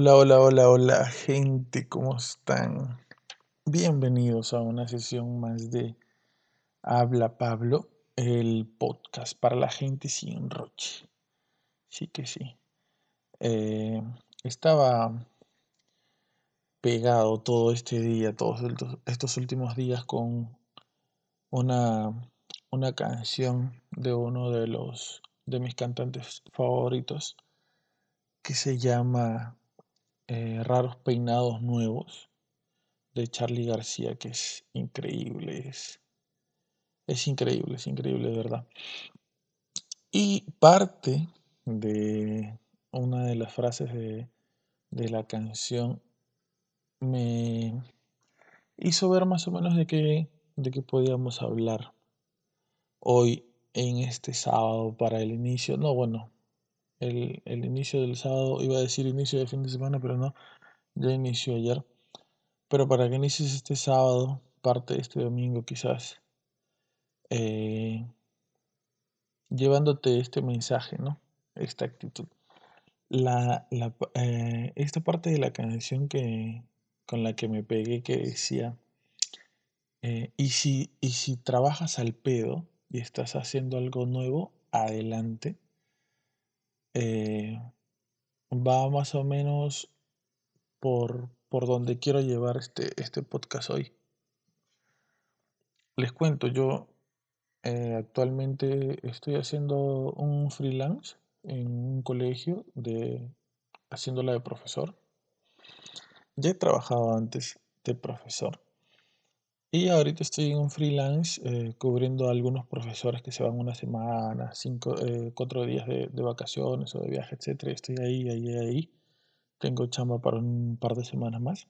Hola, hola, hola, hola, gente, ¿cómo están? Bienvenidos a una sesión más de Habla Pablo, el podcast para la gente sin roche. Sí que sí. Eh, estaba pegado todo este día, todos estos últimos días con una, una canción de uno de los de mis cantantes favoritos que se llama eh, Raros Peinados Nuevos de Charlie García, que es increíble, es, es increíble, es increíble, de verdad. Y parte de una de las frases de, de la canción me hizo ver más o menos de qué, de qué podíamos hablar hoy en este sábado para el inicio, no, bueno, el, inicio del sábado, iba a decir inicio de fin de semana, pero no, ya inició ayer. Pero para que inicies este sábado, parte de este domingo quizás, eh, llevándote este mensaje, ¿no? Esta actitud. La, eh, esta parte de la canción que, con la que me pegué que decía, eh, y, si, y si trabajas al pedo y estás haciendo algo nuevo, adelante. Eh, va más o menos por, por donde quiero llevar este, este podcast hoy. Les cuento, yo eh, actualmente estoy haciendo un freelance en un colegio de haciéndola de profesor. Ya he trabajado antes de profesor. Y ahorita estoy en un freelance eh, cubriendo a algunos profesores que se van una semana, cinco, eh, cuatro días de, vacaciones o de viaje, etc. Estoy ahí, ahí, ahí. Tengo chamba para un par de semanas más.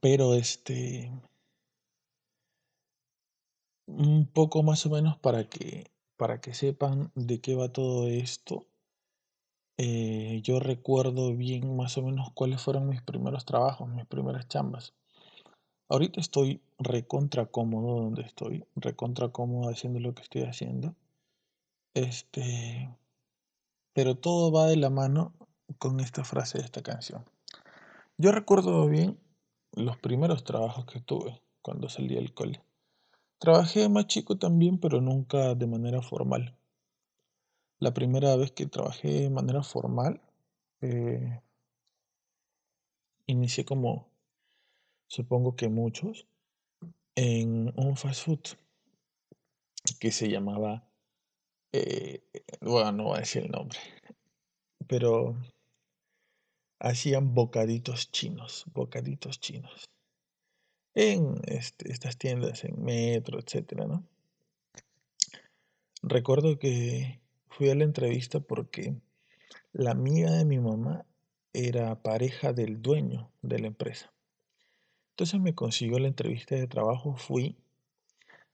Pero este, un poco más o menos para que, para que sepan de qué va todo esto. Eh, yo recuerdo bien más o menos cuáles fueron mis primeros trabajos, mis primeras chambas. Ahorita estoy recontra cómodo donde estoy, recontra cómodo haciendo lo que estoy haciendo. Este, pero todo va de la mano con esta frase de esta canción. Yo recuerdo bien los primeros trabajos que tuve cuando salí del cole. Trabajé más chico también, pero nunca de manera formal. La primera vez que trabajé de manera formal, eh, inicié como, supongo que muchos, en un fast food que se llamaba, eh, bueno, no voy a decir el nombre, pero hacían bocaditos chinos, bocaditos chinos, en este, estas tiendas, en metro, etcétera, ¿no? Recuerdo que fui a la entrevista porque la amiga de mi mamá era pareja del dueño de la empresa. Entonces me consiguió la entrevista de trabajo, fui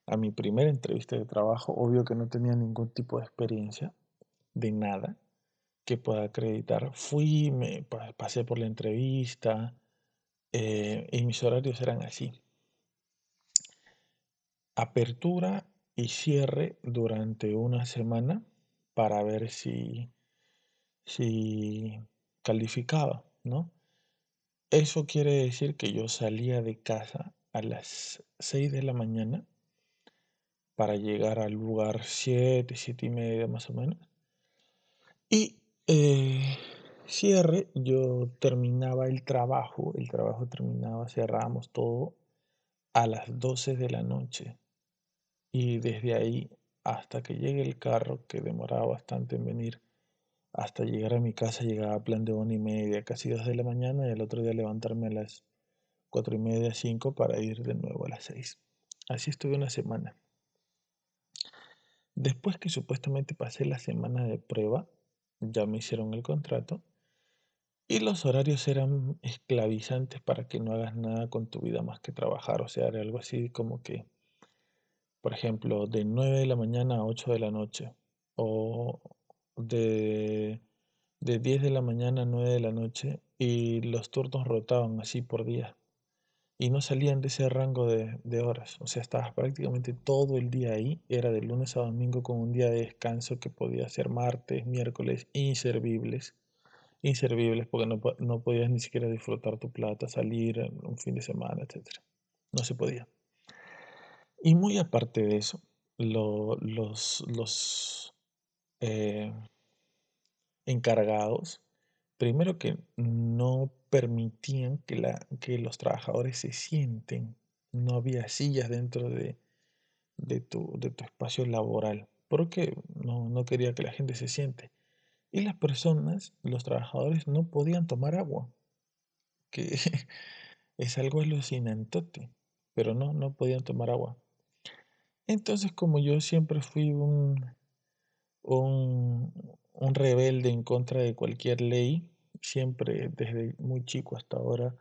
a mi primera entrevista de trabajo, obvio que no tenía ningún tipo de experiencia, de nada que pueda acreditar. Fui, me pasé por la entrevista eh, y mis horarios eran así. Apertura y cierre durante una semana para ver si, si calificaba, ¿no? Eso quiere decir que yo salía de casa a las 6 de la mañana para llegar al lugar 7, 7 y media más o menos. Y eh, cierre, yo terminaba el trabajo, el trabajo terminaba, cerramos todo a las 12 de la noche y desde ahí hasta que llegue el carro, que demoraba bastante en venir, hasta llegar a mi casa llegaba a plan de una y media, casi dos de la mañana, y el otro día levantarme a las cuatro y media, cinco para ir de nuevo a las seis. Así estuve una semana. Después que supuestamente pasé la semana de prueba, ya me hicieron el contrato y los horarios eran esclavizantes para que no hagas nada con tu vida más que trabajar. O sea, era algo así como que por ejemplo, de 9 de la mañana a 8 de la noche, o de, de 10 de la mañana a 9 de la noche, y los turnos rotaban así por día, y no salían de ese rango de, de horas, o sea, estabas prácticamente todo el día ahí, era de lunes a domingo con un día de descanso que podía ser martes, miércoles, inservibles, inservibles porque no, no podías ni siquiera disfrutar tu plata, salir un fin de semana, etc. No se podía. Y muy aparte de eso, los, los eh, encargados, primero que no permitían que, la, que los trabajadores se sienten, no había sillas dentro de, de, tu, de tu espacio laboral, porque no, no quería que la gente se siente. Y las personas, los trabajadores, no podían tomar agua, que es algo alucinante, pero no, no podían tomar agua. Entonces, como yo siempre fui un, un, rebelde en contra de cualquier ley, siempre desde muy chico hasta ahora,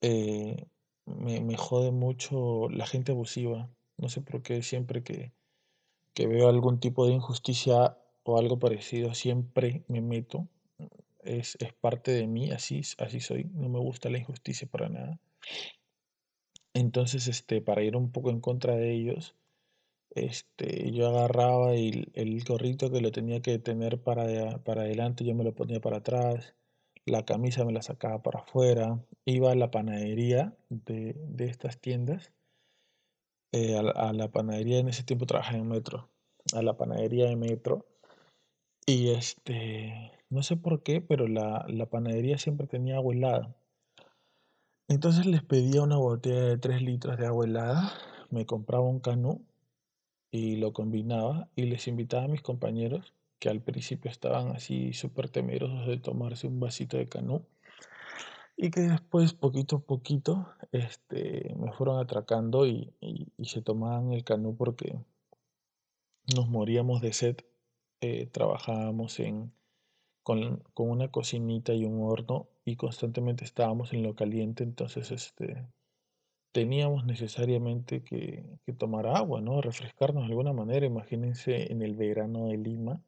eh, me, jode mucho la gente abusiva. No sé por qué siempre que, veo algún tipo de injusticia o algo parecido, siempre me meto. Es, es, parte de mí, así, así soy. No me gusta la injusticia para nada. Entonces, este, para ir un poco en contra de ellos, este, yo agarraba y el gorrito que lo tenía que tener para, para adelante, yo me lo ponía para atrás, la camisa me la sacaba para afuera, iba a la panadería de, estas tiendas, eh, a, la, panadería en ese tiempo trabajaba en metro, a la panadería de metro, y este, no sé por qué, pero la, la panadería siempre tenía agua helada. Entonces les pedía una botella de 3 litros de agua helada, me compraba un canú y lo combinaba y les invitaba a mis compañeros que al principio estaban así súper temerosos de tomarse un vasito de canú y que después poquito a poquito este, me fueron atracando y, se tomaban el canú porque nos moríamos de sed. Eh, trabajábamos en, con, con, una cocinita y un horno y constantemente estábamos en lo caliente, entonces este, teníamos necesariamente que, tomar agua, ¿no? Refrescarnos de alguna manera. Imagínense en el verano de Lima,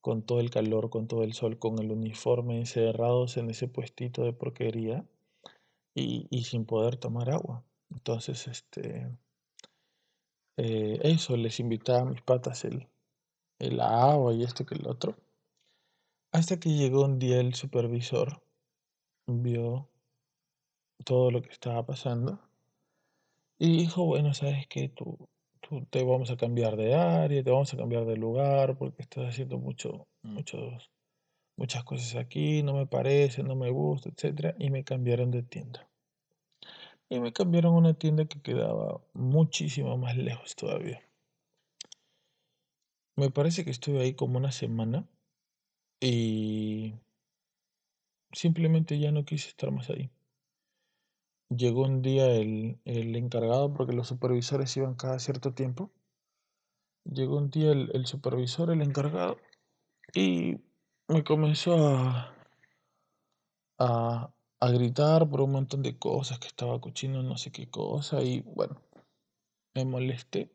con todo el calor, con todo el sol, con el uniforme, encerrados en ese puestito de porquería y, sin poder tomar agua. Entonces, este, eh, eso, les invitaba a mis patas el, el agua y esto que el otro. Hasta que llegó un día el supervisor, vio todo lo que estaba pasando. Y dijo, bueno, sabes que tú, tú, te vamos a cambiar de área, te vamos a cambiar de lugar, porque estás haciendo mucho, muchos, muchas cosas aquí, no me parece, no me gusta, etc. Y me cambiaron de tienda. Y me cambiaron a una tienda que quedaba muchísimo más lejos todavía. Me parece que estuve ahí como una semana y simplemente ya no quise estar más ahí. Llegó un día el, encargado, porque los supervisores iban cada cierto tiempo. Llegó un día el, supervisor, el encargado, y me comenzó a, a, gritar por un montón de cosas, que estaba cochino no sé qué cosa, y bueno, me molesté.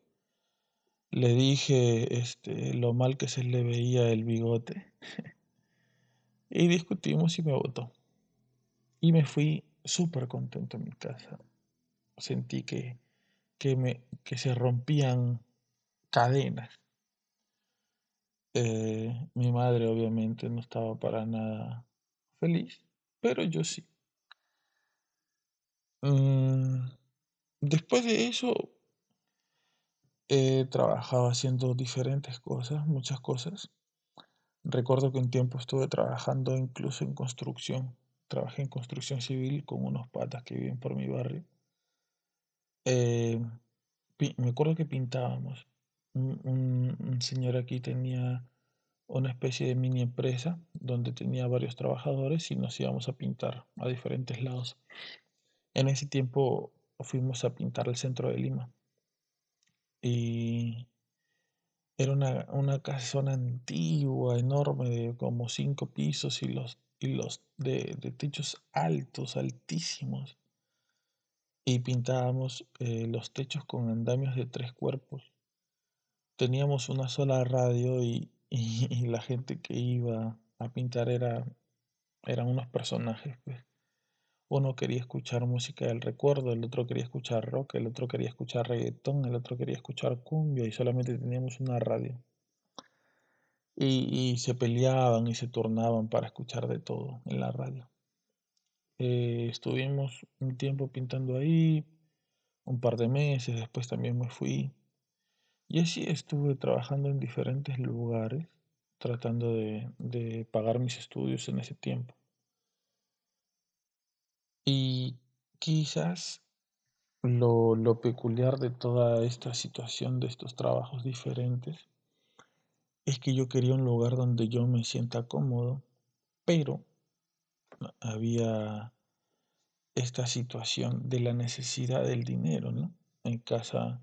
Le dije este, lo mal que se le veía el bigote. y discutimos y me votó. Y me fui súper contento en mi casa. Sentí que, que, me, que se rompían cadenas. Eh, mi madre obviamente no estaba para nada feliz, pero yo sí. Mm, después de eso, he trabajado haciendo diferentes cosas, muchas cosas. Recuerdo que un tiempo estuve trabajando incluso en construcción trabajé en construcción civil con unos patas que viven por mi barrio. Eh, me acuerdo que pintábamos. Un, señor aquí tenía una especie de mini empresa donde tenía varios trabajadores y nos íbamos a pintar a diferentes lados. En ese tiempo fuimos a pintar el centro de Lima. Y era una, una casona antigua, enorme, de como cinco pisos y los y los de, techos altos, altísimos. Y pintábamos eh, los techos con andamios de tres cuerpos. Teníamos una sola radio y, la gente que iba a pintar era, eran unos personajes. Pues. Uno quería escuchar música del recuerdo, el otro quería escuchar rock, el otro quería escuchar reggaetón, el otro quería escuchar cumbia y solamente teníamos una radio. Y, se peleaban y se turnaban para escuchar de todo en la radio. Eh, estuvimos un tiempo pintando ahí, un par de meses, después también me fui. Y así estuve trabajando en diferentes lugares, tratando de, pagar mis estudios en ese tiempo. Y quizás lo, lo, peculiar de toda esta situación, de estos trabajos diferentes, es que yo quería un lugar donde yo me sienta cómodo, pero había esta situación de la necesidad del dinero, ¿no? En casa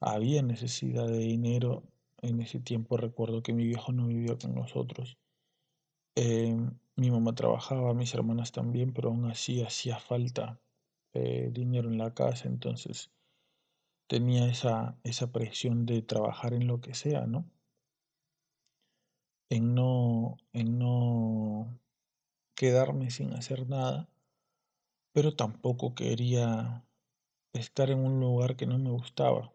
había necesidad de dinero. En ese tiempo recuerdo que mi viejo no vivía con nosotros. Eh, mi mamá trabajaba, mis hermanas también, pero aún así hacía falta eh, dinero en la casa, entonces tenía esa, esa presión de trabajar en lo que sea, ¿no? En no, en no quedarme sin hacer nada pero tampoco quería estar en un lugar que no me gustaba.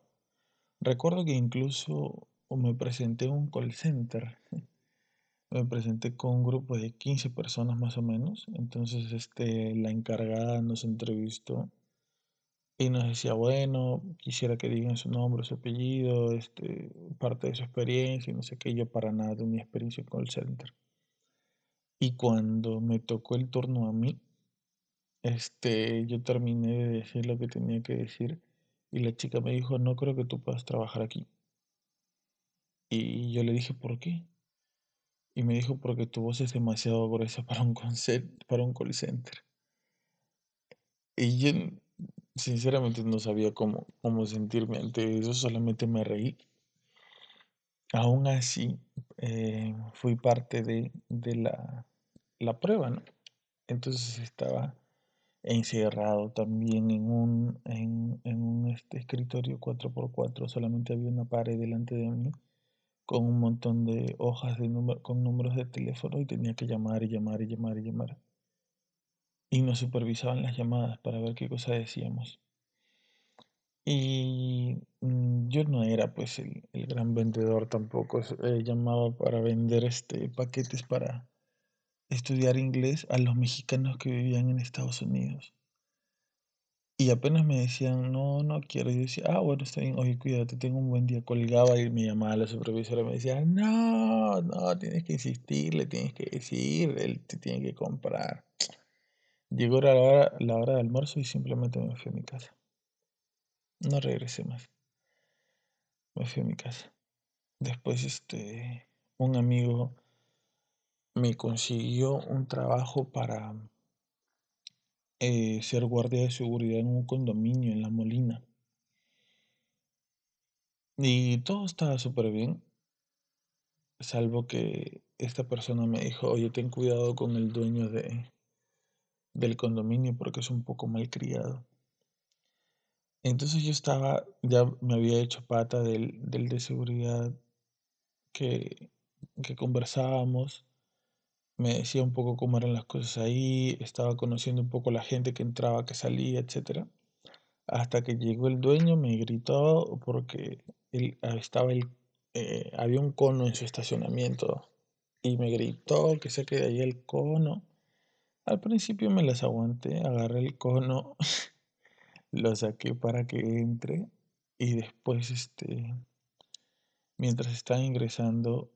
Recuerdo que incluso me presenté en un call center. Me presenté con un grupo de 15 personas más o menos. Entonces este, la encargada nos entrevistó y nos decía, bueno, quisiera que digan su nombre, su apellido, este, parte de su experiencia y no sé qué. Yo para nada de mi experiencia en call center. Y cuando me tocó el turno a mí, este, yo terminé de decir lo que tenía que decir y la chica me dijo, no creo que tú puedas trabajar aquí. Y yo le dije, ¿por qué? Y me dijo, porque tu voz es demasiado gruesa para un, para un call center. Y yo sinceramente no sabía cómo, cómo sentirme ante eso, solamente me reí. Aún así, eh, fui parte de, de la, la prueba, ¿no? Entonces estaba encerrado también en un, en, un este, escritorio 4x4. Solamente había una pared delante de mí con un montón de hojas de con números de teléfono y tenía que llamar y llamar y llamar y llamar. Y nos supervisaban las llamadas para ver qué cosa decíamos. Y mm, yo no era pues el, gran vendedor tampoco. Eh, llamaba para vender este, paquetes para, estudiar inglés a los mexicanos que vivían en Estados Unidos. Y apenas me decían, no, no quiero. Y yo decía, ah, bueno, está bien, oye, cuídate, tengo un buen día. Colgaba y me llamaba la supervisora y me decía, no, no, tienes que insistir, le tienes que decir, él te tiene que comprar. Llegó la hora, de almuerzo y simplemente me fui a mi casa. No regresé más. Me fui a mi casa. Después, este, un amigo me consiguió un trabajo para eh, ser guardia de seguridad en un condominio en La Molina. Y todo estaba súper bien, salvo que esta persona me dijo, oye, ten cuidado con el dueño de, del condominio porque es un poco malcriado. Entonces yo estaba, ya me había hecho pata del, del de seguridad que, que conversábamos me decía un poco cómo eran las cosas ahí, estaba conociendo un poco la gente que entraba, que salía, etc. Hasta que llegó el dueño, me gritó porque él, ah, estaba el, eh, había un cono en su estacionamiento y me gritó que saque de ahí el cono. Al principio me las aguanté, agarré el cono, lo saqué para que entre y después, este, mientras estaba ingresando,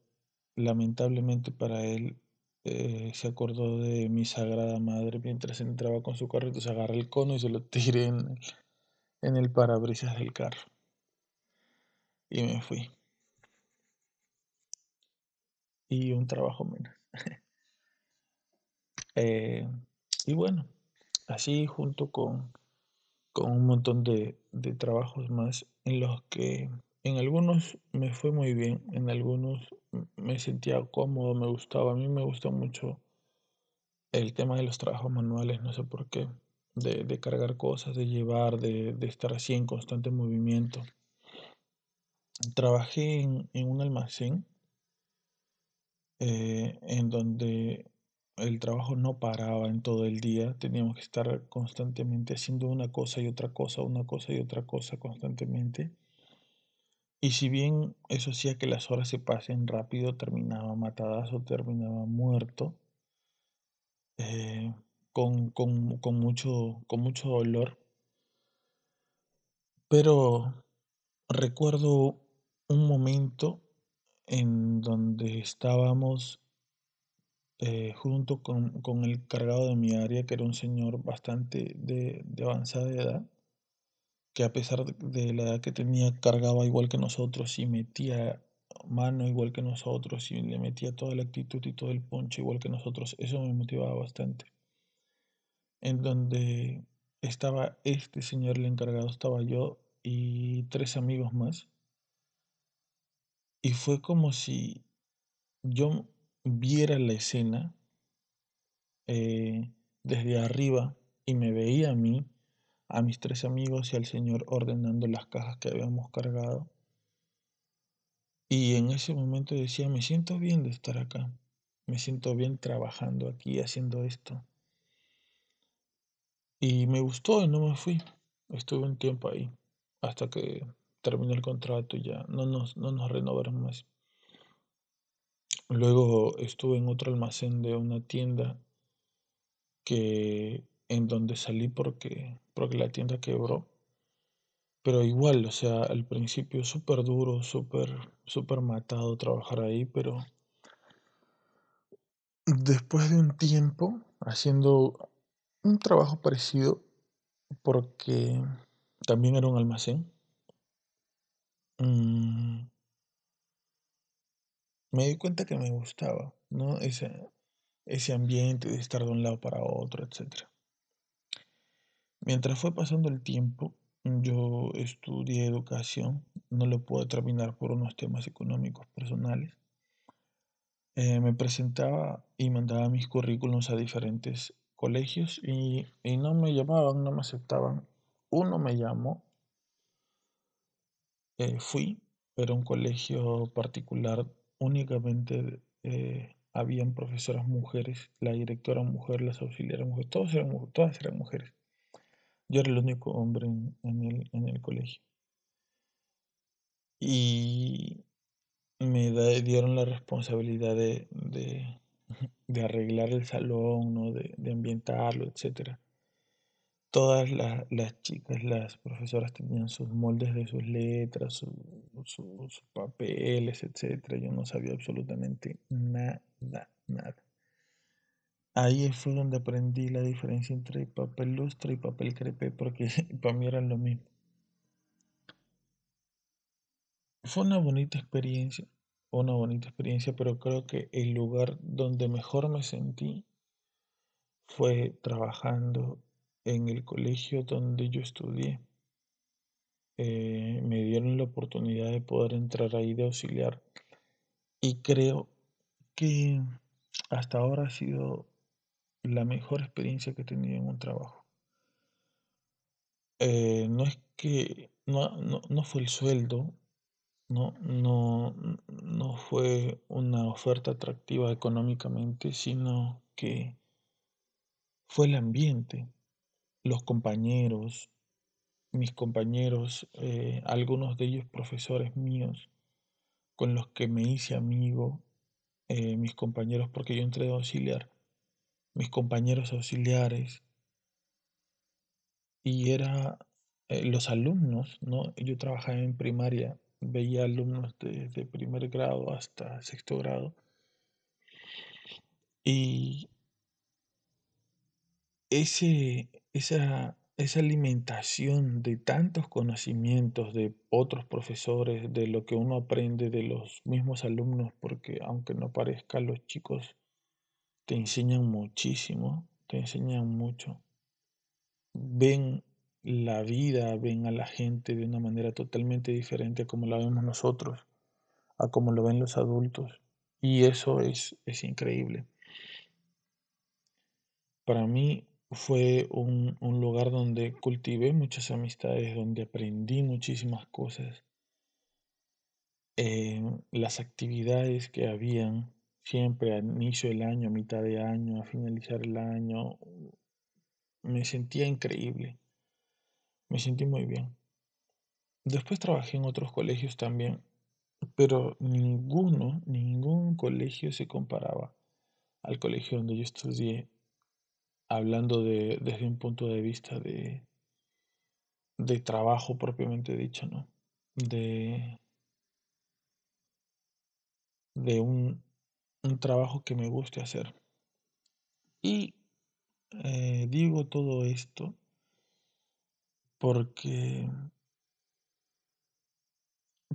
lamentablemente para él, eh, se acordó de mi sagrada madre mientras entraba con su carrito, se agarré el cono y se lo tiré en el parabrisas del carro. Y me fui. Y un trabajo menos. Eh, y bueno, así junto con, con un montón de, de trabajos más en los que en algunos me fue muy bien, en algunos me sentía cómodo, me gustaba. A mí me gusta mucho el tema de los trabajos manuales, no sé por qué, de, cargar cosas, de llevar, de, estar así en constante movimiento. Trabajé en, un almacén eh, en donde el trabajo no paraba en todo el día, teníamos que estar constantemente haciendo una cosa y otra cosa, una cosa y otra cosa constantemente. Y si bien eso hacía que las horas se pasen rápido, terminaba matadazo, terminaba muerto, eh, con, con, con, mucho, con mucho dolor. Pero recuerdo un momento en donde estábamos eh, junto con, con, el cargado de mi área, que era un señor bastante de, de avanzada edad, que a pesar de la edad que tenía, cargaba igual que nosotros y metía mano igual que nosotros y le metía toda la actitud y todo el poncho igual que nosotros. Eso me motivaba bastante. En donde estaba este señor, el encargado, estaba yo y tres amigos más. Y fue como si yo viera la escena eh, desde arriba y me veía a mí, a mis tres amigos y al Señor ordenando las cajas que habíamos cargado. Y en ese momento decía, me siento bien de estar acá, me siento bien trabajando aquí, haciendo esto. Y me gustó y no me fui. Estuve un tiempo ahí, hasta que terminó el contrato y ya no nos, no nos renovaron más. Luego estuve en otro almacén de una tienda que en donde salí porque, porque la tienda quebró. Pero igual, o sea, al principio súper duro, súper, súper matado trabajar ahí, pero después de un tiempo haciendo un trabajo parecido, porque también era un almacén, mmm, me di cuenta que me gustaba, ¿no? Ese, ese ambiente de estar de un lado para otro, etc. Mientras fue pasando el tiempo, yo estudié educación, no lo pude terminar por unos temas económicos personales. Eh, me presentaba y mandaba mis currículums a diferentes colegios y, y no me llamaban, no me aceptaban. Uno me llamó, eh, fui, era un colegio particular únicamente eh, habían profesoras mujeres, la directora mujer, las auxiliares mujeres, todos eran, todas eran mujeres. Yo era el único hombre en, el, colegio. Y me dieron la responsabilidad de, de, arreglar el salón, ¿no? de, de ambientarlo, etcétera todas las chicas, las profesoras tenían sus moldes de sus letras, sus papeles, etc. Yo no sabía absolutamente nada, nada. Ahí fue donde aprendí la diferencia entre papel lustre y papel crepé, porque para mí eran lo mismo. Fue una bonita experiencia, una bonita experiencia, pero creo que el lugar donde mejor me sentí fue trabajando en el colegio donde yo estudié. Eh, me dieron la oportunidad de poder entrar ahí de auxiliar y creo que hasta ahora ha sido la mejor experiencia que he tenido en un trabajo. Eh, no es que no, no, fue el sueldo, no, no, no fue una oferta atractiva económicamente, sino que fue el ambiente los compañeros, mis compañeros, eh, algunos de ellos profesores míos, con los que me hice amigo, eh, mis compañeros, porque yo entré de auxiliar, mis compañeros auxiliares, y era eh, los alumnos, ¿no? Yo trabajaba en primaria, veía alumnos desde primer grado hasta sexto grado, y ese, esa, esa alimentación de tantos conocimientos de otros profesores, de lo que uno aprende de los mismos alumnos, porque aunque no parezca, los chicos te enseñan muchísimo, te enseñan mucho. Ven la vida, ven a la gente de una manera totalmente diferente a como la vemos nosotros, a como lo ven los adultos. Y eso es, es increíble. Para mí, fue un, lugar donde cultivé muchas amistades, donde aprendí muchísimas cosas. Eh, las actividades que habían siempre al inicio del año, a mitad de año, a finalizar el año, me sentía increíble. Me sentí muy bien. Después trabajé en otros colegios también, pero ninguno, ningún colegio se comparaba al colegio donde yo estudié, hablando de, desde un punto de vista de, de trabajo propiamente dicho, ¿no? De, de un, un trabajo que me guste hacer. Y eh, digo todo esto porque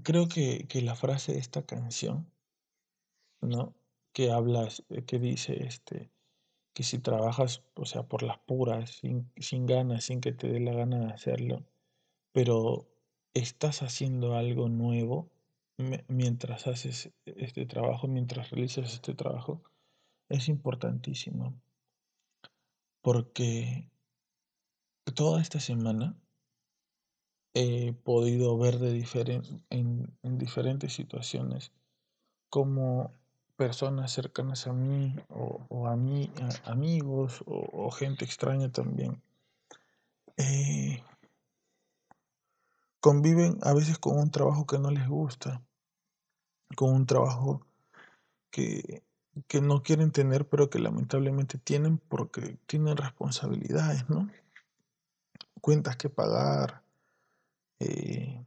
creo que, que, la frase de esta canción, ¿no? Que hablas, eh, que dice este, que si trabajas, o sea, por las puras, sin, sin ganas, sin que te dé la gana de hacerlo, pero estás haciendo algo nuevo mientras haces este trabajo, mientras realizas este trabajo, es importantísimo. Porque toda esta semana he podido ver de en, en diferentes situaciones como personas cercanas a mí o, a mí, amigos o, gente extraña también, eh, conviven a veces con un trabajo que no les gusta, con un trabajo que, que no quieren tener, pero que lamentablemente tienen porque tienen responsabilidades, ¿no? Cuentas que pagar, eh,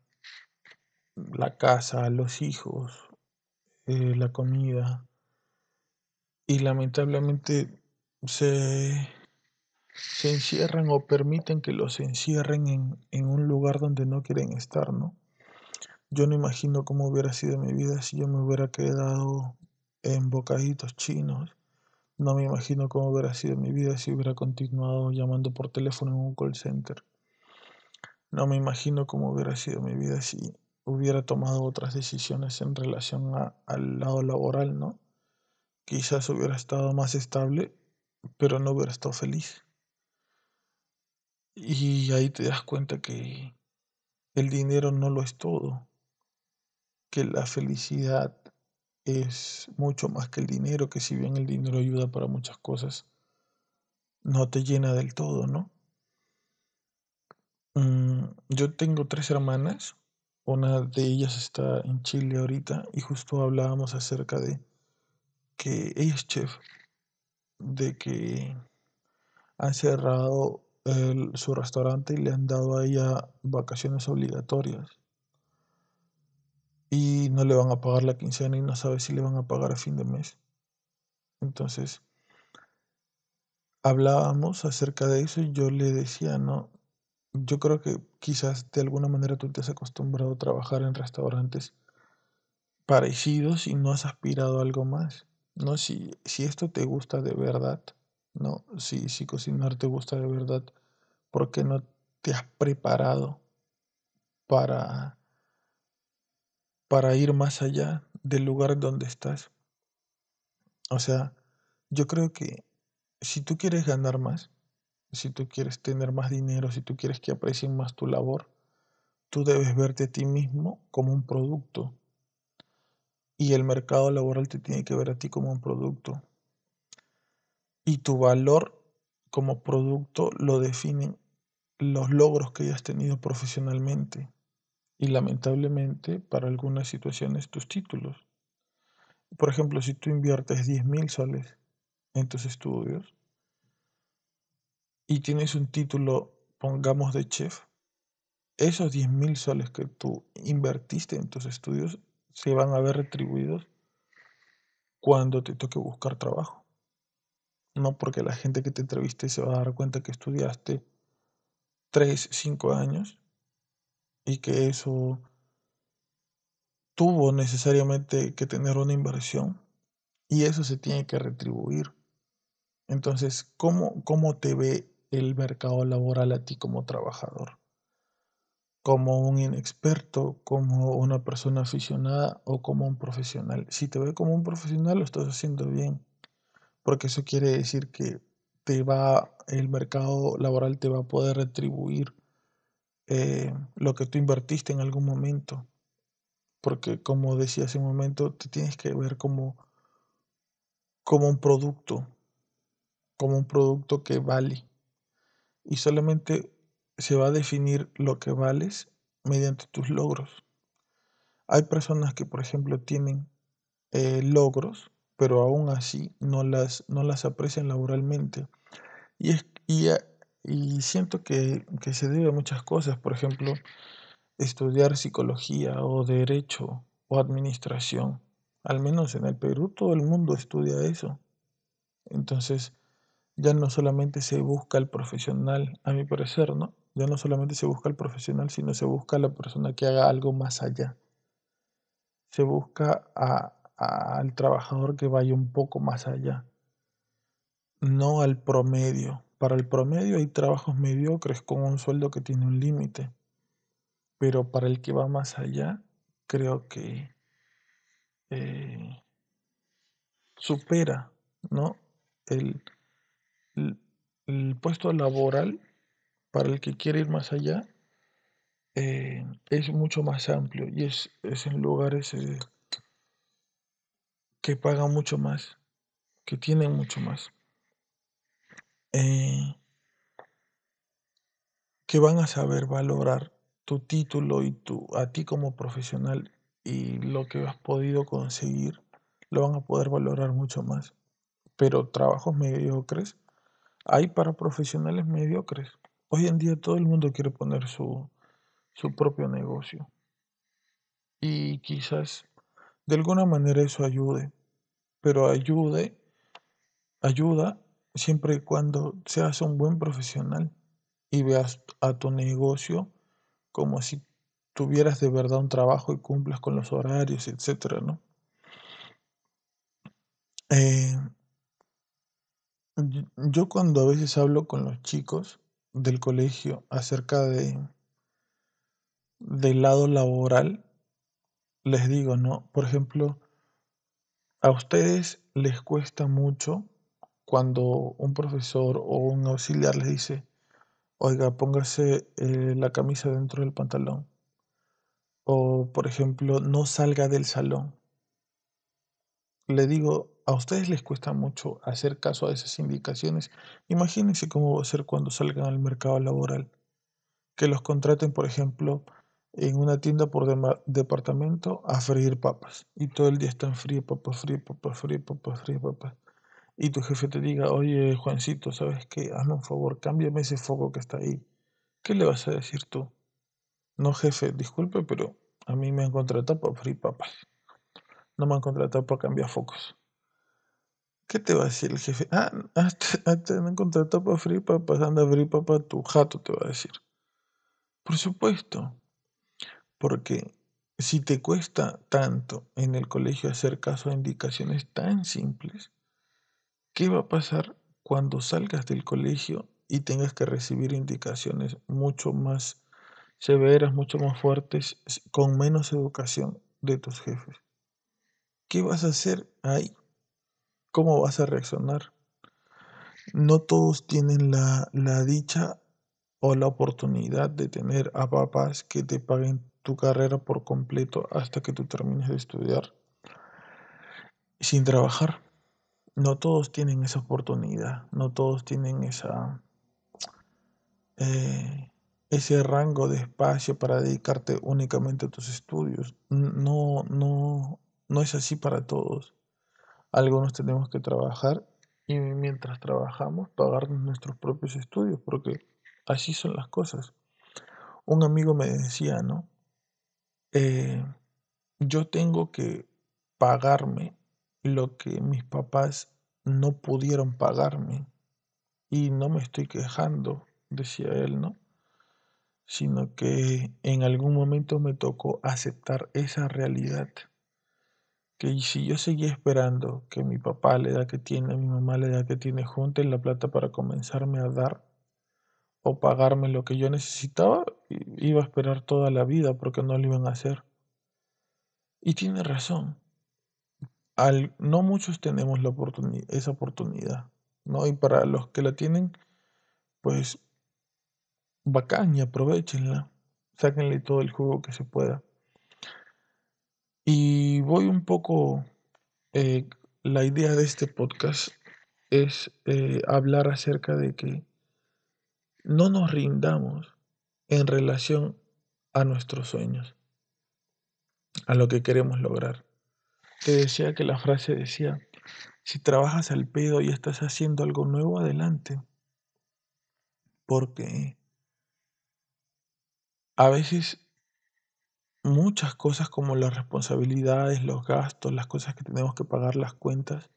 la casa, los hijos, eh, la comida. Y lamentablemente se, se encierran o permiten que los encierren en, en un lugar donde no quieren estar, ¿no? Yo no imagino cómo hubiera sido mi vida si yo me hubiera quedado en bocaditos chinos. No me imagino cómo hubiera sido mi vida si hubiera continuado llamando por teléfono en un call center. No me imagino cómo hubiera sido mi vida si hubiera tomado otras decisiones en relación al lado laboral, ¿no? Quizás hubiera estado más estable, pero no hubiera estado feliz. Y ahí te das cuenta que el dinero no lo es todo, que la felicidad es mucho más que el dinero, que si bien el dinero ayuda para muchas cosas, no te llena del todo, ¿no? Mm, yo tengo tres hermanas, una de ellas está en Chile ahorita y justo hablábamos acerca de que ella es chef, de que han cerrado su restaurante y le han dado a ella vacaciones obligatorias y no le van a pagar la quincena y no sabe si le van a pagar a fin de mes. Entonces, hablábamos acerca de eso y yo le decía, no, yo creo que quizás de alguna manera tú te has acostumbrado a trabajar en restaurantes parecidos y no has aspirado a algo más. No, si, si esto te gusta de verdad, no, si, si cocinar te gusta de verdad, ¿por qué no te has preparado para para ir más allá del lugar donde estás. O sea, yo creo que si tú quieres ganar más, si tú quieres tener más dinero, si tú quieres que aprecien más tu labor, tú debes verte a ti mismo como un producto. Y el mercado laboral te tiene que ver a ti como un producto. Y tu valor como producto lo definen los logros que hayas tenido profesionalmente y lamentablemente para algunas situaciones tus títulos. Por ejemplo, si tú inviertes 10 mil soles en tus estudios y tienes un título, pongamos, de chef, esos 10 mil soles que tú invertiste en tus estudios se van a ver retribuidos cuando te toque buscar trabajo. No porque la gente que te entreviste se va a dar cuenta que estudiaste 3, 5 años y que eso tuvo necesariamente que tener una inversión y eso se tiene que retribuir. Entonces, ¿cómo, cómo te ve el mercado laboral a ti como trabajador? ¿Como un inexperto, como una persona aficionada o como un profesional? Si te ve como un profesional, lo estás haciendo bien, porque eso quiere decir que te va, el mercado laboral te va a poder retribuir eh, lo que tú invertiste en algún momento. Porque como decía hace un momento, te tienes que ver como, como un producto, como un producto que vale. Y solamente se va a definir lo que vales mediante tus logros. Hay personas que, por ejemplo, tienen eh, logros, pero aún así no las, no las aprecian laboralmente. Y, es, y, siento que, que se debe a muchas cosas, por ejemplo, estudiar psicología o derecho o administración. Al menos en el Perú todo el mundo estudia eso. Entonces, ya no solamente se busca el profesional, a mi parecer, ¿no? Ya no solamente se busca el profesional, sino se busca la persona que haga algo más allá. Se busca al trabajador que vaya un poco más allá, no al promedio. Para el promedio hay trabajos mediocres con un sueldo que tiene un límite, pero para el que va más allá, creo que eh, supera, ¿no? El, el, puesto laboral para el que quiere ir más allá eh, es mucho más amplio y es, en lugares eh, que pagan mucho más, que tienen mucho más, eh, que van a saber valorar tu título y tu, a ti como profesional y lo que has podido conseguir, lo van a poder valorar mucho más. Pero trabajos mediocres hay para profesionales mediocres. Hoy en día todo el mundo quiere poner su, su propio negocio. Y quizás de alguna manera eso ayude, pero ayude, ayuda siempre y cuando seas un buen profesional y veas a tu negocio como si tuvieras de verdad un trabajo y cumplas con los horarios, etcétera, ¿no? Eh, yo cuando a veces hablo con los chicos del colegio acerca de del lado laboral, les digo, ¿no? Por ejemplo, a ustedes les cuesta mucho cuando un profesor o un auxiliar les dice, oiga, póngase eh, la camisa dentro del pantalón. O, por ejemplo, no salga del salón. Le digo, a ustedes les cuesta mucho hacer caso a esas indicaciones. Imagínense cómo va a ser cuando salgan al mercado laboral. Que los contraten, por ejemplo, en una tienda por departamento a freír papas. Y todo el día están frío papas, frío papas, frío papas, frío papas. Y tu jefe te diga, oye Juancito, ¿sabes qué? Hazme un favor, cámbiame ese foco que está ahí. ¿Qué le vas a decir tú? No, jefe, disculpe, pero a mí me han contratado para freír papas. No me han contratado para cambiar focos. ¿Qué te va a decir el jefe? Ah, te, han contratado para freír papas, anda a freír tu jato, te va a decir. Por supuesto, porque si te cuesta tanto en el colegio hacer caso a indicaciones tan simples, ¿qué va a pasar cuando salgas del colegio y tengas que recibir indicaciones mucho más severas, mucho más fuertes, con menos educación de tus jefes? ¿Qué vas a hacer ahí? ¿Cómo vas a reaccionar? No todos tienen la, dicha o la oportunidad de tener a papás que te paguen tu carrera por completo hasta que tú termines de estudiar sin trabajar. No todos tienen esa oportunidad, no todos tienen esa, eh, ese rango de espacio para dedicarte únicamente a tus estudios. No, no, no es así para todos. Algunos tenemos que trabajar y mientras trabajamos pagar nuestros propios estudios, porque así son las cosas. Un amigo me decía, ¿no? Eh, yo tengo que pagarme lo que mis papás no pudieron pagarme. Y no me estoy quejando, decía él, ¿no? Sino que en algún momento me tocó aceptar esa realidad que si yo seguía esperando que mi papá le da que tiene, mi mamá le da que tiene, junten la plata para comenzarme a dar o pagarme lo que yo necesitaba, iba a esperar toda la vida porque no lo iban a hacer. Y tiene razón. Al, no muchos tenemos la esa oportunidad, ¿no? Y para los que la tienen, pues bacán y aprovechenla, sáquenle todo el jugo que se pueda. Y voy un poco, eh, la idea de este podcast es eh, hablar acerca de que no nos rindamos en relación a nuestros sueños, a lo que queremos lograr. Te decía que la frase decía, si trabajas al pedo y estás haciendo algo nuevo, adelante. Porque a veces muchas cosas como las responsabilidades, los gastos, las cosas que tenemos que pagar, las cuentas,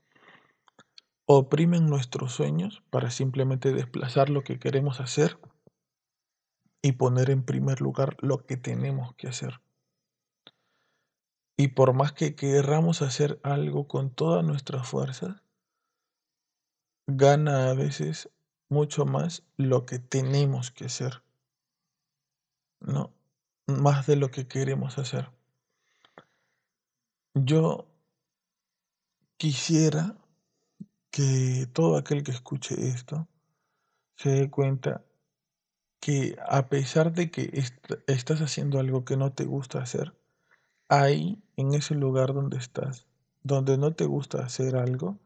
oprimen nuestros sueños para simplemente desplazar lo que queremos hacer y poner en primer lugar lo que tenemos que hacer. Y por más que querramos hacer algo con todas nuestras fuerzas, gana a veces mucho más lo que tenemos que hacer, ¿no? Más de lo que queremos hacer. Yo quisiera que todo aquel que escuche esto se dé cuenta que a pesar de que estás haciendo algo que no te gusta hacer, ahí, en ese lugar donde estás, donde no te gusta hacer algo,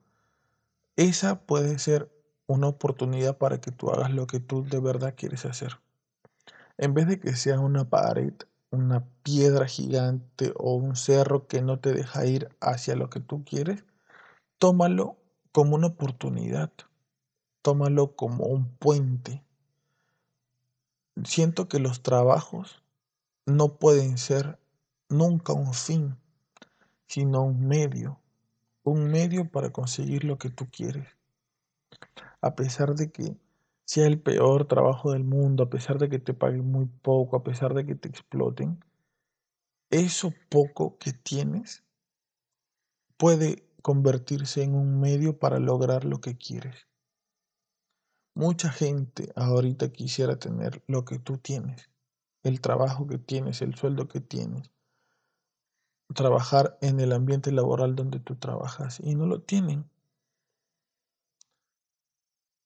esa puede ser una oportunidad para que tú hagas lo que tú de verdad quieres hacer. En vez de que sea una pared, una piedra gigante o un cerro que no te deja ir hacia lo que tú quieres, tómalo como una oportunidad, tómalo como un puente. Siento que los trabajos no pueden ser nunca un fin, sino un medio, un medio para conseguir lo que tú quieres. A pesar de que sea el peor trabajo del mundo, a pesar de que te paguen muy poco, a pesar de que te exploten, eso poco que tienes puede convertirse en un medio para lograr lo que quieres. Mucha gente ahorita quisiera tener lo que tú tienes, el trabajo que tienes, el sueldo que tienes, trabajar en el ambiente laboral donde tú trabajas y no lo tienen.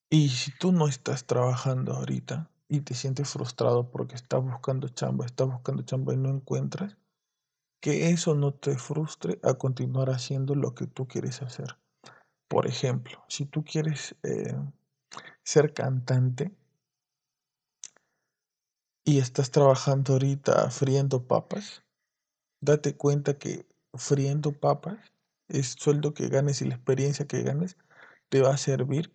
Y si tú no estás trabajando ahorita y te sientes frustrado porque estás buscando chamba, estás buscando chamba y no encuentras, que eso no te frustre a continuar haciendo lo que tú quieres hacer. Por ejemplo, si tú quieres eh, ser cantante y estás trabajando ahorita friendo papas, date cuenta que friendo papas, el sueldo que ganes y la experiencia que ganes te va a servir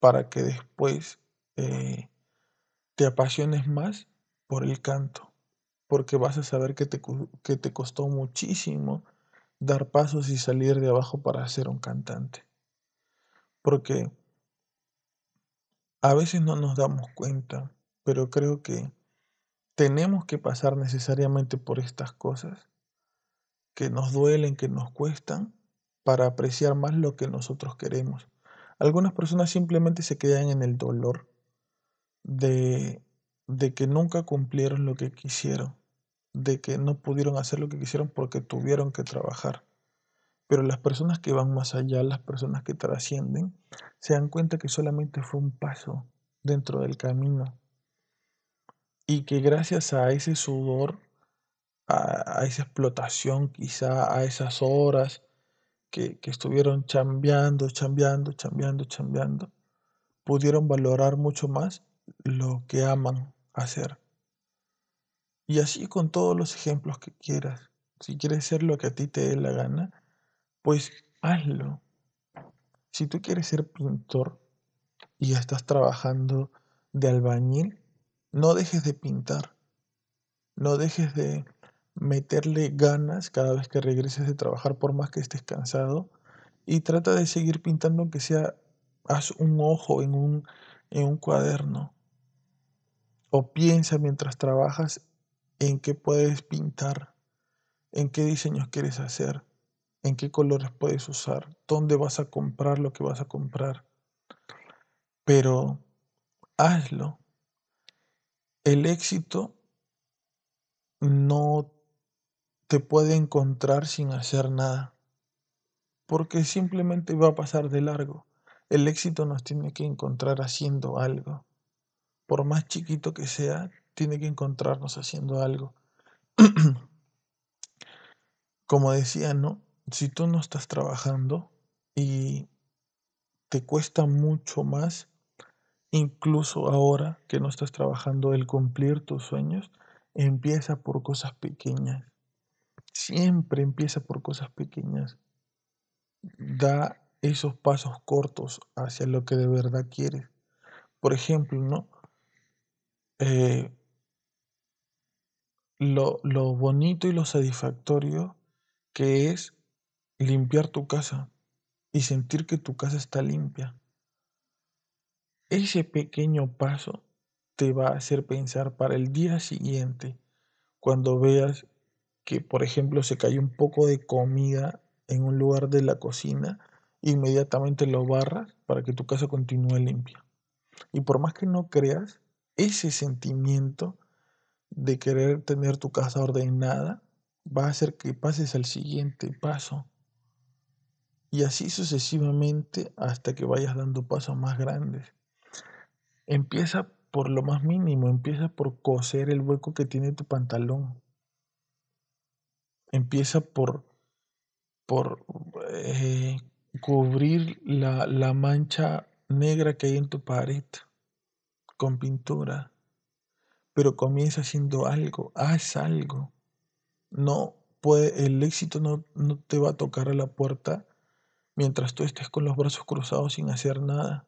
para que después eh, te apasiones más por el canto, porque vas a saber que te, que te costó muchísimo dar pasos y salir de abajo para ser un cantante. Porque a veces no nos damos cuenta, pero creo que tenemos que pasar necesariamente por estas cosas que nos duelen, que nos cuestan, para apreciar más lo que nosotros queremos. Algunas personas simplemente se quedan en el dolor de, de que nunca cumplieron lo que quisieron, de que no pudieron hacer lo que quisieron porque tuvieron que trabajar. Pero las personas que van más allá, las personas que trascienden, se dan cuenta que solamente fue un paso dentro del camino y que gracias a ese sudor a, esa explotación, quizá a esas horas que, estuvieron chambeando, chambeando, chambeando, chambeando, pudieron valorar mucho más lo que aman hacer. Y así con todos los ejemplos que quieras. Si quieres ser lo que a ti te dé la gana, pues hazlo. Si tú quieres ser pintor y estás trabajando de albañil, no dejes de pintar. No dejes de meterle ganas cada vez que regreses de trabajar, por más que estés cansado, y trata de seguir pintando, aunque sea, haz un ojo en un, en un cuaderno, o piensa mientras trabajas en qué puedes pintar, en qué diseños quieres hacer, en qué colores puedes usar, dónde vas a comprar lo que vas a comprar. Pero hazlo. El éxito no te puede encontrar sin hacer nada, porque simplemente va a pasar de largo. El éxito nos tiene que encontrar haciendo algo. Por más chiquito que sea, tiene que encontrarnos haciendo algo. Como decía, ¿no? Si tú no estás trabajando y te cuesta mucho más, incluso ahora que no estás trabajando, el cumplir tus sueños, empieza por cosas pequeñas. Siempre empieza por cosas pequeñas. Da esos pasos cortos hacia lo que de verdad quieres. Por ejemplo, ¿no? Eh, lo, lo bonito y lo satisfactorio que es limpiar tu casa y sentir que tu casa está limpia. Ese pequeño paso te va a hacer pensar para el día siguiente, cuando veas que, por ejemplo, se cayó un poco de comida en un lugar de la cocina, inmediatamente lo barras para que tu casa continúe limpia. Y por más que no creas, ese sentimiento de querer tener tu casa ordenada va a hacer que pases al siguiente paso. Y así sucesivamente hasta que vayas dando pasos más grandes. Empieza por lo más mínimo, empieza por coser el hueco que tiene tu pantalón. Empieza por, por eh, cubrir la, la mancha negra que hay en tu pared con pintura. Pero comienza haciendo algo, haz algo. No puede, el éxito no, no te va a tocar a la puerta mientras tú estés con los brazos cruzados sin hacer nada.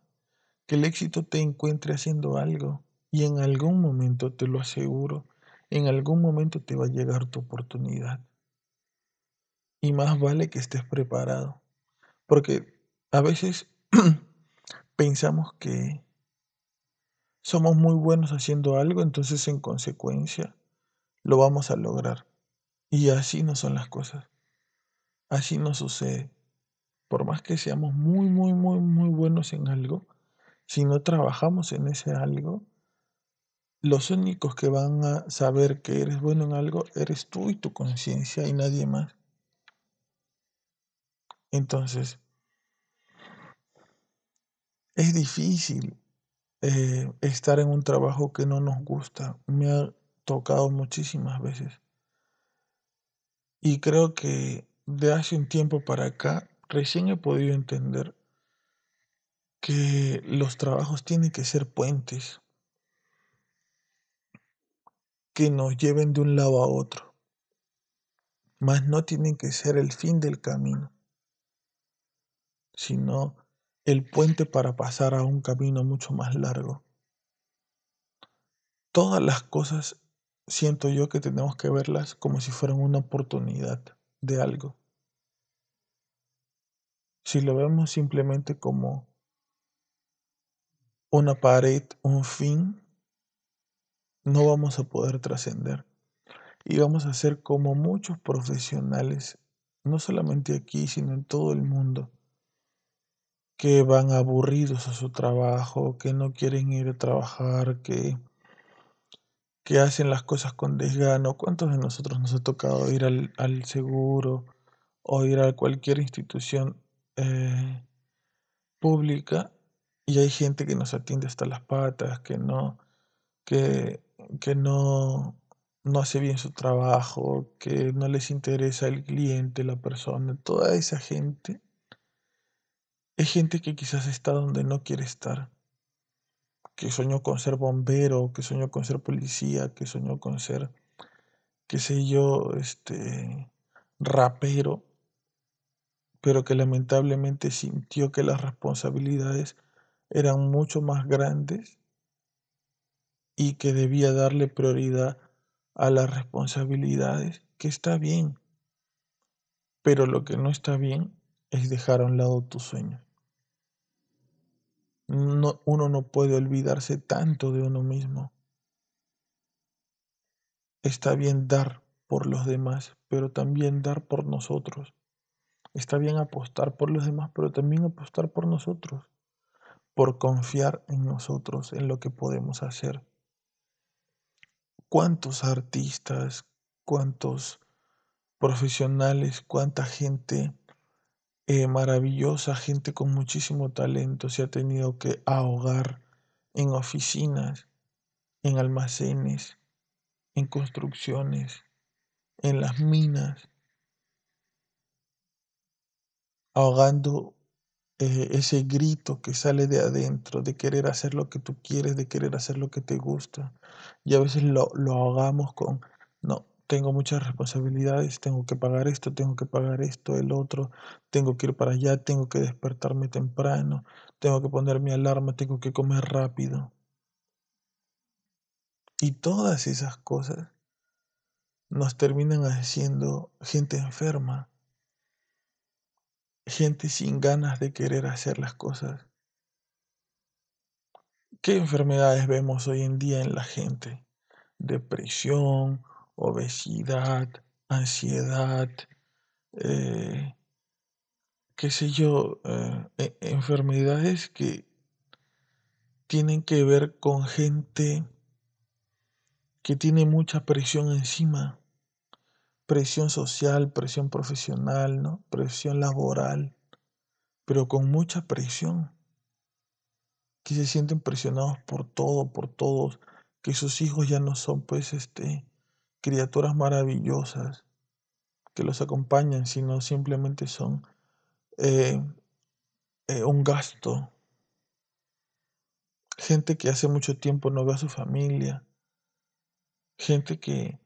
Que el éxito te encuentre haciendo algo y en algún momento, te lo aseguro, en algún momento te va a llegar tu oportunidad. Y más vale que estés preparado. Porque a veces pensamos que somos muy buenos haciendo algo, entonces en consecuencia lo vamos a lograr. Y así no son las cosas. Así no sucede. Por más que seamos muy, muy, muy, muy buenos en algo, si no trabajamos en ese algo, los únicos que van a saber que eres bueno en algo eres tú y tu conciencia y nadie más. Entonces, es difícil eh, estar en un trabajo que no nos gusta. Me ha tocado muchísimas veces. Y creo que de hace un tiempo para acá recién he podido entender que los trabajos tienen que ser puentes que nos lleven de un lado a otro, mas no tienen que ser el fin del camino, sino el puente para pasar a un camino mucho más largo. Todas las cosas siento yo que tenemos que verlas como si fueran una oportunidad de algo. Si lo vemos simplemente como una pared, un fin, no vamos a poder trascender. Y vamos a ser como muchos profesionales, no solamente aquí, sino en todo el mundo, que van aburridos a su trabajo, que no quieren ir a trabajar, que, que hacen las cosas con desgano. ¿Cuántos de nosotros nos ha tocado ir al, al seguro o ir a cualquier institución eh, pública y hay gente que nos atiende hasta las patas, que no, que, que no, no hace bien su trabajo, que no les interesa el cliente, la persona, toda esa gente es gente que quizás está donde no quiere estar, que soñó con ser bombero, que soñó con ser policía, que soñó con ser, qué sé yo, este, rapero, pero que lamentablemente sintió que las responsabilidades eran mucho más grandes y que debía darle prioridad a las responsabilidades, que está bien, pero lo que no está bien es dejar a un lado tus sueños. No, uno no puede olvidarse tanto de uno mismo. Está bien dar por los demás, pero también dar por nosotros. Está bien apostar por los demás, pero también apostar por nosotros, por confiar en nosotros, en lo que podemos hacer. ¿Cuántos artistas, cuántos profesionales, cuánta gente eh, maravillosa, gente con muchísimo talento se ha tenido que ahogar en oficinas, en almacenes, en construcciones, en las minas, ahogando eh, ese grito que sale de adentro, de querer hacer lo que tú quieres, de querer hacer lo que te gusta. Y a veces lo, lo ahogamos con, no, tengo muchas responsabilidades, tengo que pagar esto, tengo que pagar esto, el otro, tengo que ir para allá, tengo que despertarme temprano, tengo que poner mi alarma, tengo que comer rápido. Y todas esas cosas nos terminan haciendo gente enferma, gente sin ganas de querer hacer las cosas. ¿Qué enfermedades vemos hoy en día en la gente? Depresión, obesidad, ansiedad, eh, qué sé yo, eh, e- enfermedades que tienen que ver con gente que tiene mucha presión encima, presión social, presión profesional, ¿no? presión laboral, pero con mucha presión, que se sienten presionados por todo, por todos, que sus hijos ya no son pues este criaturas maravillosas que los acompañan, sino simplemente son eh, eh, un gasto. Gente que hace mucho tiempo no ve a su familia, gente que,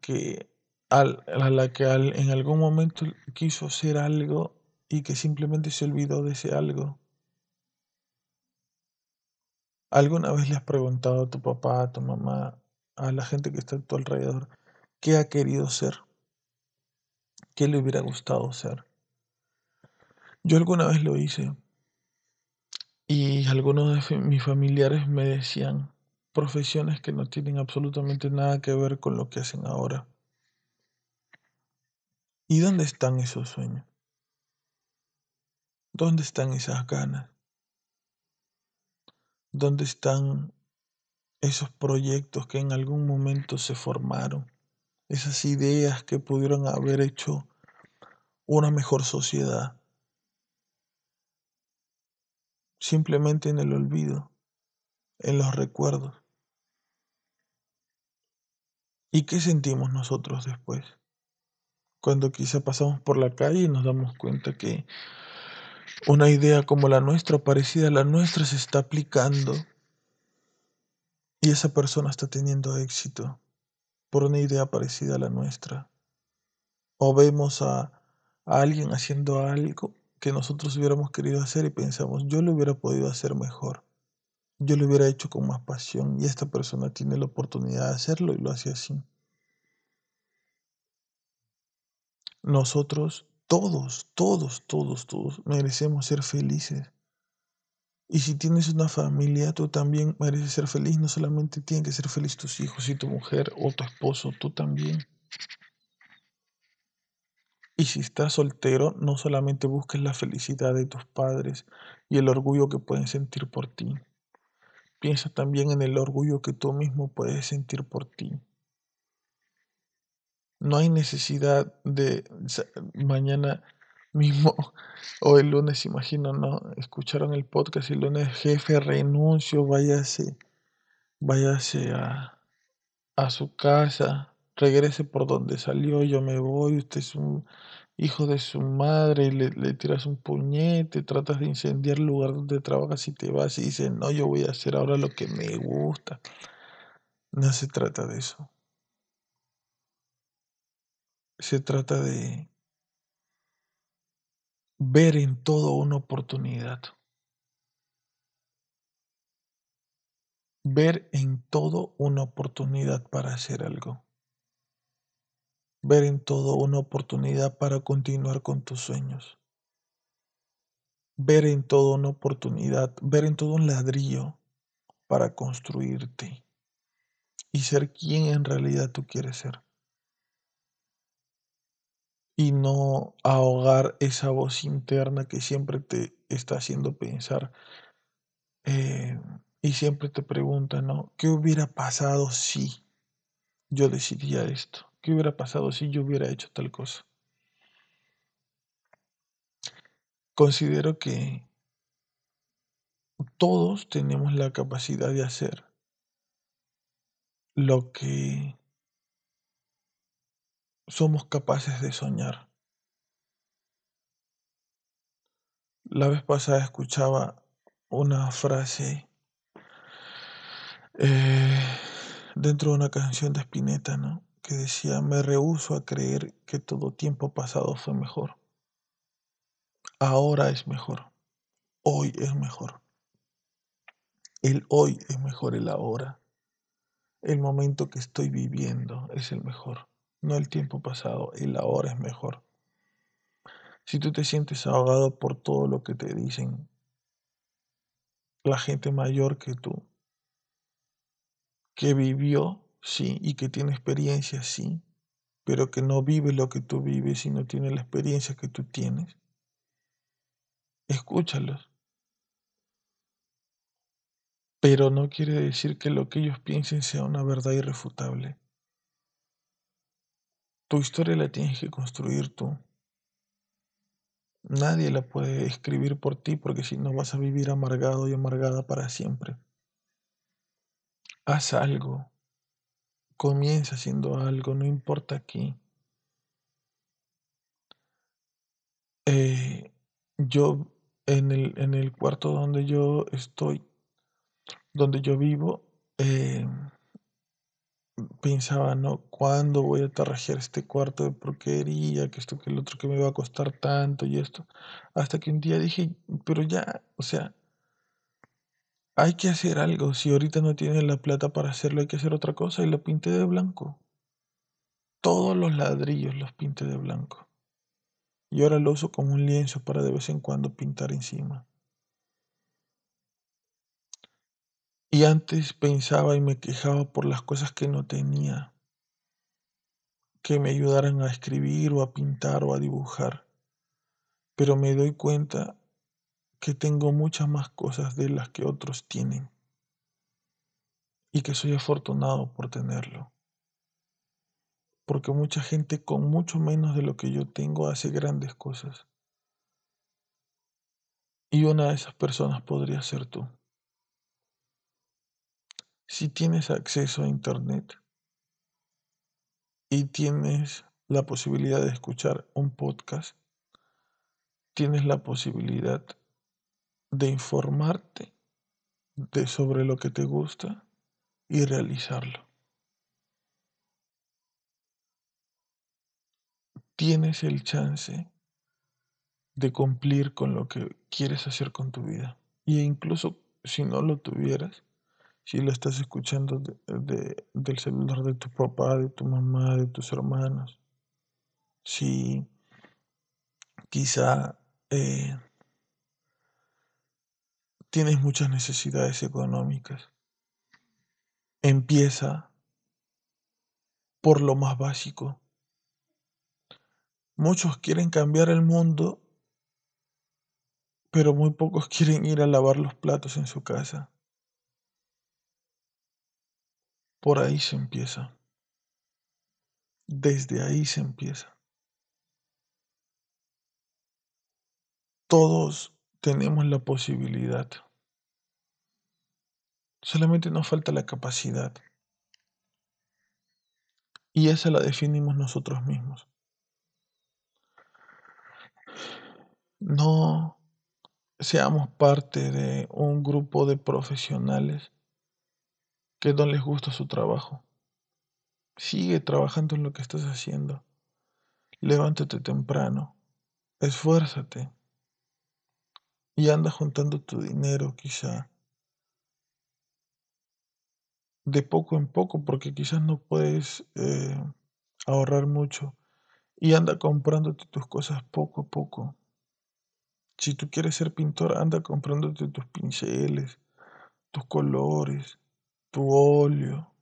que al- a la que al- en algún momento quiso hacer algo y que simplemente se olvidó de ese algo. ¿Alguna vez le has preguntado a tu papá, a tu mamá, a la gente que está a tu alrededor, qué ha querido ser? ¿Qué le hubiera gustado ser? Yo alguna vez lo hice y algunos de mis familiares me decían profesiones que no tienen absolutamente nada que ver con lo que hacen ahora. ¿Y dónde están esos sueños? ¿Dónde están esas ganas? ¿Dónde están esos proyectos que en algún momento se formaron? Esas ideas que pudieron haber hecho una mejor sociedad. Simplemente en el olvido, en los recuerdos. ¿Y qué sentimos nosotros después? Cuando quizá pasamos por la calle y nos damos cuenta que una idea como la nuestra, parecida a la nuestra, se está aplicando y esa persona está teniendo éxito por una idea parecida a la nuestra. O vemos a, alguien haciendo algo que nosotros hubiéramos querido hacer y pensamos, yo lo hubiera podido hacer mejor, yo lo hubiera hecho con más pasión y esta persona tiene la oportunidad de hacerlo y lo hace así. Nosotros, todos, todos, todos, todos merecemos ser felices. Y si tienes una familia, tú también mereces ser feliz. No solamente tienen que ser felices tus hijos y tu mujer o tu esposo, tú también. Y si estás soltero, no solamente busques la felicidad de tus padres y el orgullo que pueden sentir por ti. Piensa también en el orgullo que tú mismo puedes sentir por ti. No hay necesidad de mañana mismo o el lunes, imagino, ¿no? Escucharon el podcast y el lunes, jefe, renuncio, váyase, váyase a, a su casa, regrese por donde salió, yo me voy, usted es un hijo de su madre, le, le tiras un puñete, tratas de incendiar el lugar donde trabajas y te vas y dices, no, yo voy a hacer ahora lo que me gusta. No se trata de eso. Se trata de ver en todo una oportunidad. Ver en todo una oportunidad para hacer algo. Ver en todo una oportunidad para continuar con tus sueños. Ver en todo una oportunidad, ver en todo un ladrillo para construirte y ser quien en realidad tú quieres ser. Y no ahogar esa voz interna que siempre te está haciendo pensar eh, y siempre te pregunta, ¿no? ¿Qué hubiera pasado si yo decidía esto? ¿Qué hubiera pasado si yo hubiera hecho tal cosa? Considero que todos tenemos la capacidad de hacer lo que somos capaces de soñar. La vez pasada escuchaba una frase eh, dentro de una canción de Spinetta, ¿no? Que decía, me rehúso a creer que todo tiempo pasado fue mejor. Ahora es mejor. Hoy es mejor. El hoy es mejor el ahora. El momento que estoy viviendo es el mejor. No el tiempo pasado, el ahora es mejor. Si tú te sientes ahogado por todo lo que te dicen, la gente mayor que tú, que vivió, sí, y que tiene experiencia, sí, pero que no vive lo que tú vives y no tiene la experiencia que tú tienes, escúchalos. Pero no quiere decir que lo que ellos piensen sea una verdad irrefutable. Tu historia la tienes que construir tú. Nadie la puede escribir por ti porque si no vas a vivir amargado y amargada para siempre. Haz algo. Comienza haciendo algo, no importa qué. Eh, yo en el, en el cuarto donde yo estoy, donde yo vivo, eh, pensaba, ¿no? ¿Cuándo voy a tarrajear este cuarto de porquería? Que esto, que el otro, que me va a costar tanto y esto. Hasta que un día dije, pero ya, o sea, hay que hacer algo. Si ahorita no tienes la plata para hacerlo, hay que hacer otra cosa. Y lo pinté de blanco. Todos los ladrillos los pinté de blanco. Y ahora lo uso como un lienzo para de vez en cuando pintar encima. Y antes pensaba y me quejaba por las cosas que no tenía, que me ayudaran a escribir o a pintar o a dibujar. Pero me doy cuenta que tengo muchas más cosas de las que otros tienen y que soy afortunado por tenerlo. Porque mucha gente con mucho menos de lo que yo tengo hace grandes cosas. Y una de esas personas podría ser tú. Si tienes acceso a Internet y tienes la posibilidad de escuchar un podcast, tienes la posibilidad de informarte de sobre lo que te gusta y realizarlo. Tienes el chance de cumplir con lo que quieres hacer con tu vida. E incluso si no lo tuvieras, si lo estás escuchando del celular de tu papá, de tu mamá, de tus hermanos, si quizá eh, tienes muchas necesidades económicas, empieza por lo más básico. Muchos quieren cambiar el mundo, pero muy pocos quieren ir a lavar los platos en su casa. Por ahí se empieza. Desde ahí se empieza. Todos tenemos la posibilidad. Solamente nos falta la capacidad. Y esa la definimos nosotros mismos. No seamos parte de un grupo de profesionales que no les gusta su trabajo. Sigue trabajando en lo que estás haciendo. Levántate temprano. Esfuérzate. Y anda juntando tu dinero quizá. De poco en poco, porque quizás no puedes eh, ahorrar mucho. Y anda comprándote tus cosas poco a poco. Si tú quieres ser pintor, anda comprándote tus pinceles, tus colores, tu óleo,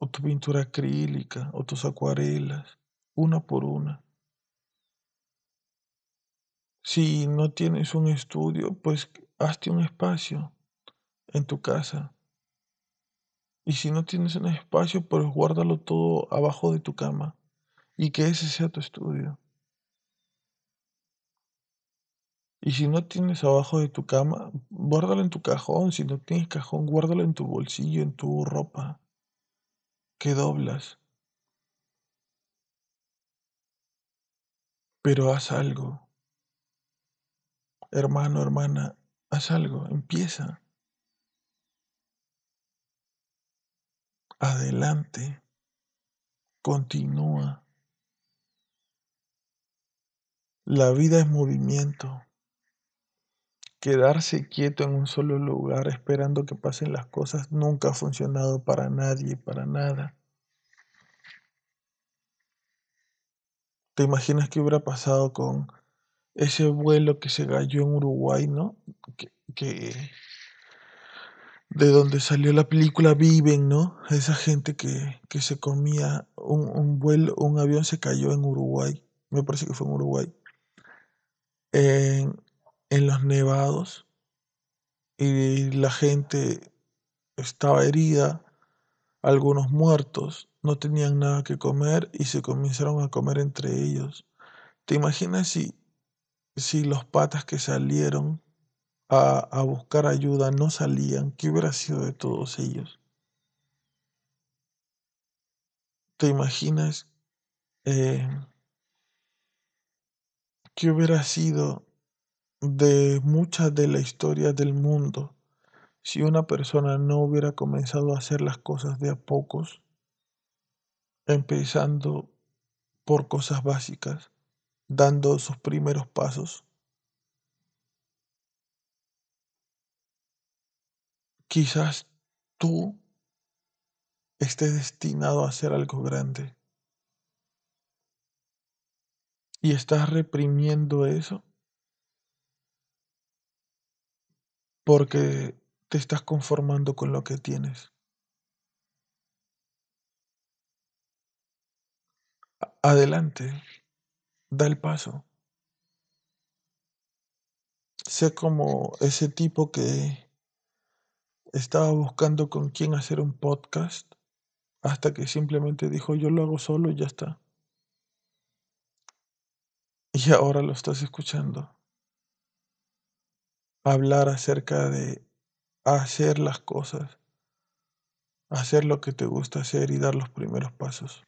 o tu pintura acrílica, o tus acuarelas, una por una. Si no tienes un estudio, pues hazte un espacio en tu casa. Y si no tienes un espacio, pues guárdalo todo abajo de tu cama y que ese sea tu estudio. Y si no tienes abajo de tu cama, guárdalo en tu cajón. Si no tienes cajón, guárdalo en tu bolsillo, en tu ropa. Que doblas. Pero haz algo. Hermano, hermana, haz algo, empieza. Adelante, continúa. La vida es movimiento. Quedarse quieto en un solo lugar esperando que pasen las cosas nunca ha funcionado para nadie, para nada. ¿Te imaginas qué hubiera pasado con ese vuelo que se cayó en Uruguay, ¿no? Que, de donde salió la película Viven, ¿no? Esa gente que, que se comía un, un vuelo, un avión se cayó en Uruguay, me parece que fue en Uruguay en, los nevados y la gente estaba herida, algunos muertos, no tenían nada que comer y se comenzaron a comer entre ellos. ¿Te imaginas si, si los patas que salieron a, a buscar ayuda no salían? ¿Qué hubiera sido de todos ellos? ¿Te imaginas eh, qué hubiera sido de mucha de la historia del mundo si una persona no hubiera comenzado a hacer las cosas de a pocos, empezando por cosas básicas, dando sus primeros pasos. Quizás tú estés destinado a hacer algo grande y estás reprimiendo eso porque te estás conformando con lo que tienes. Adelante, da el paso. Sé como ese tipo que estaba buscando con quién hacer un podcast hasta que simplemente dijo yo lo hago solo y ya está. Y ahora lo estás escuchando hablar acerca de hacer las cosas, hacer lo que te gusta hacer y dar los primeros pasos.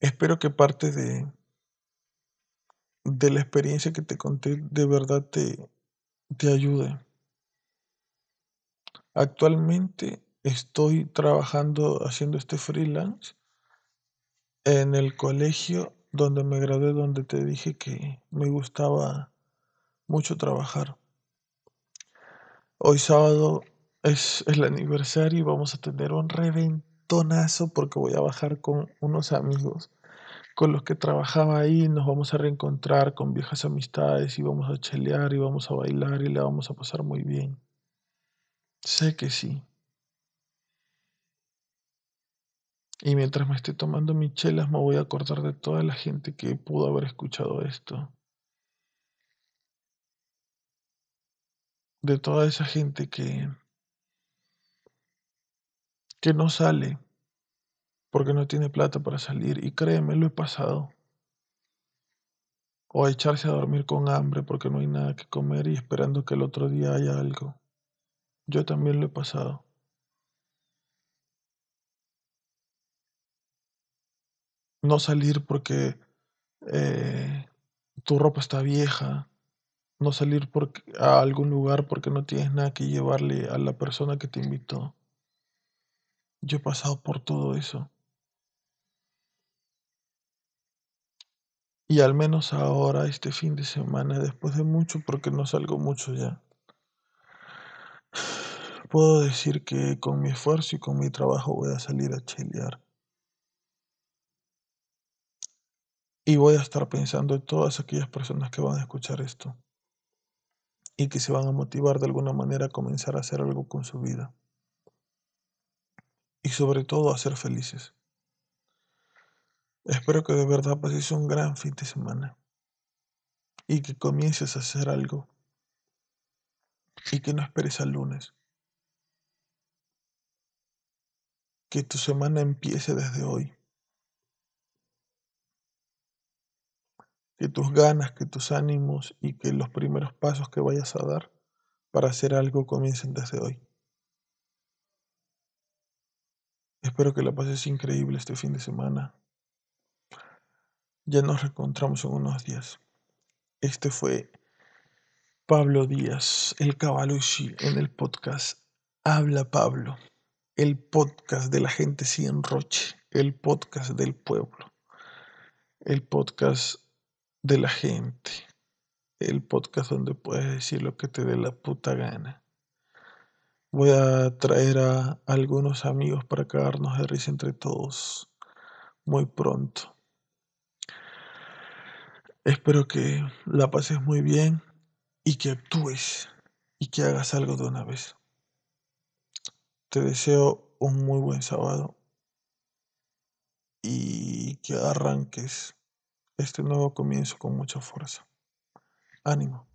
Espero que parte de, de la experiencia que te conté de verdad te, te ayude. Actualmente estoy trabajando haciendo este freelance en el colegio donde me gradué, donde te dije que me gustaba mucho trabajar. Hoy sábado es el aniversario y vamos a tener un reventonazo porque voy a bajar con unos amigos con los que trabajaba ahí. Nos vamos a reencontrar con viejas amistades y vamos a chelear y vamos a bailar y la vamos a pasar muy bien. Sé que sí. Y mientras me esté tomando mis chelas me voy a acordar de toda la gente que pudo haber escuchado esto. De toda esa gente que, que no sale porque no tiene plata para salir. Y créeme, lo he pasado. O echarse a dormir con hambre porque no hay nada que comer y esperando que el otro día haya algo. Yo también lo he pasado. No salir porque eh, tu ropa está vieja, no salir a algún lugar porque no tienes nada que llevarle a la persona que te invitó. Yo he pasado por todo eso. Y al menos ahora, este fin de semana, después de mucho, porque no salgo mucho ya, puedo decir que con mi esfuerzo y con mi trabajo voy a salir a chelear. Y voy a estar pensando en todas aquellas personas que van a escuchar esto y que se van a motivar de alguna manera a comenzar a hacer algo con su vida. Y sobre todo a ser felices. Espero que de verdad pases un gran fin de semana y que comiences a hacer algo y que no esperes al lunes. Que tu semana empiece desde hoy. Que tus ganas, que tus ánimos y que los primeros pasos que vayas a dar para hacer algo comiencen desde hoy. Espero que la pases increíble este fin de semana. Ya nos reencontramos en unos días. Este fue Pablo Díaz, el Cavalucci, en el podcast Habla Pablo, el podcast de la gente sin roche, el podcast del pueblo, el podcast de la gente, el podcast donde puedes decir lo que te dé la puta gana. Voy a traer a algunos amigos para cagarnos de risa entre todos muy pronto. Espero que la pases muy bien y que actúes y que hagas algo de una vez. Te deseo un muy buen sábado y que arranques este nuevo comienzo con mucha fuerza. Ánimo.